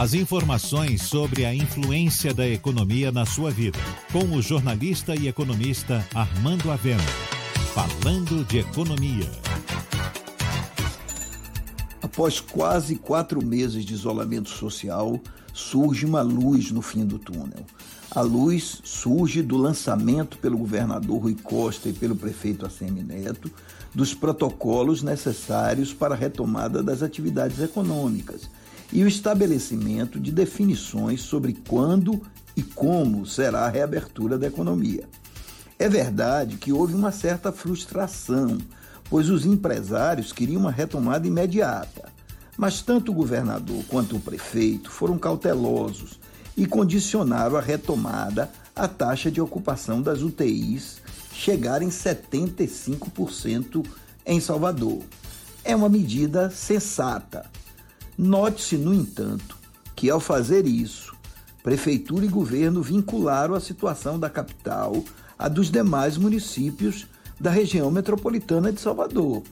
As informações sobre a influência da economia na sua vida. Com o jornalista e economista Armando Avena. Falando de economia. Após quase quatro meses de isolamento social, surge uma luz no fim do túnel. A luz surge do lançamento pelo governador Rui Costa e pelo prefeito ACM Neto dos protocolos necessários para a retomada das atividades econômicas e o estabelecimento de definições sobre quando e como será a reabertura da economia. É verdade que houve uma certa frustração, pois os empresários queriam uma retomada imediata. Mas tanto o governador quanto o prefeito foram cautelosos e condicionaram a retomada à taxa de ocupação das UTIs chegar em 75% em Salvador. É uma medida sensata. Note-se, no entanto, que ao fazer isso, prefeitura e governo vincularam a situação da capital à dos demais municípios da região metropolitana de Salvador.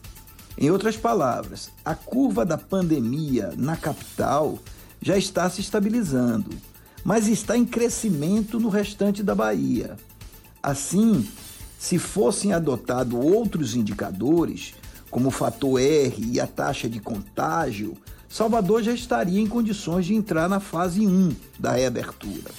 Em outras palavras, a curva da pandemia na capital já está se estabilizando, mas está em crescimento no restante da Bahia. Assim, se fossem adotados outros indicadores, como o fator R e a taxa de contágio, Salvador já estaria em condições de entrar na fase 1 da reabertura.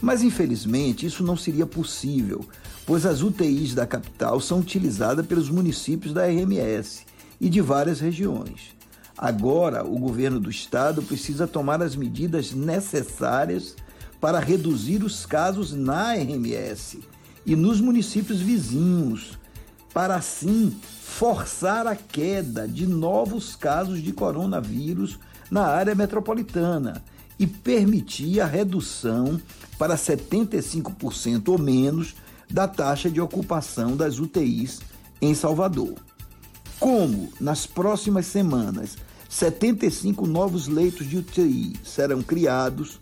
Mas infelizmente isso não seria possível, pois as UTIs da capital são utilizadas pelos municípios da RMS e de várias regiões. Agora, o governo do estado precisa tomar as medidas necessárias para reduzir os casos na RMS e nos municípios vizinhos, para assim forçar a queda de novos casos de coronavírus na área metropolitana e permitir a redução para 75% ou menos da taxa de ocupação das UTIs em Salvador. Como nas próximas semanas 75 novos leitos de UTI serão criados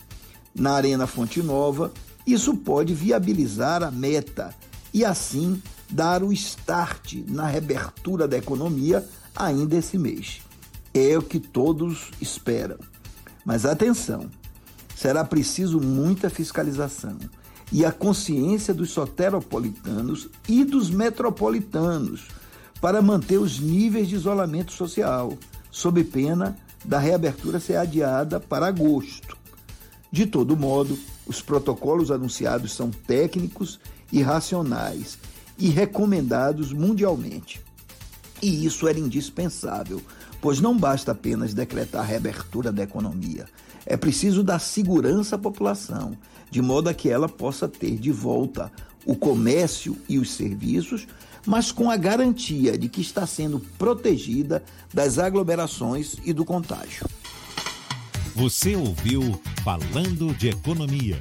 na Arena Fonte Nova, isso pode viabilizar a meta e assim dar o start na reabertura da economia ainda esse mês. É o que todos esperam. Mas atenção, será preciso muita fiscalização e a consciência dos soteropolitanos e dos metropolitanos para manter os níveis de isolamento social, sob pena da reabertura ser adiada para agosto. De todo modo, os protocolos anunciados são técnicos e racionais e recomendados mundialmente. E isso era indispensável, pois não basta apenas decretar a reabertura da economia. É preciso dar segurança à população, de modo a que ela possa ter de volta o comércio e os serviços, mas com a garantia de que está sendo protegida das aglomerações e do contágio. Você ouviu Falando de Economia,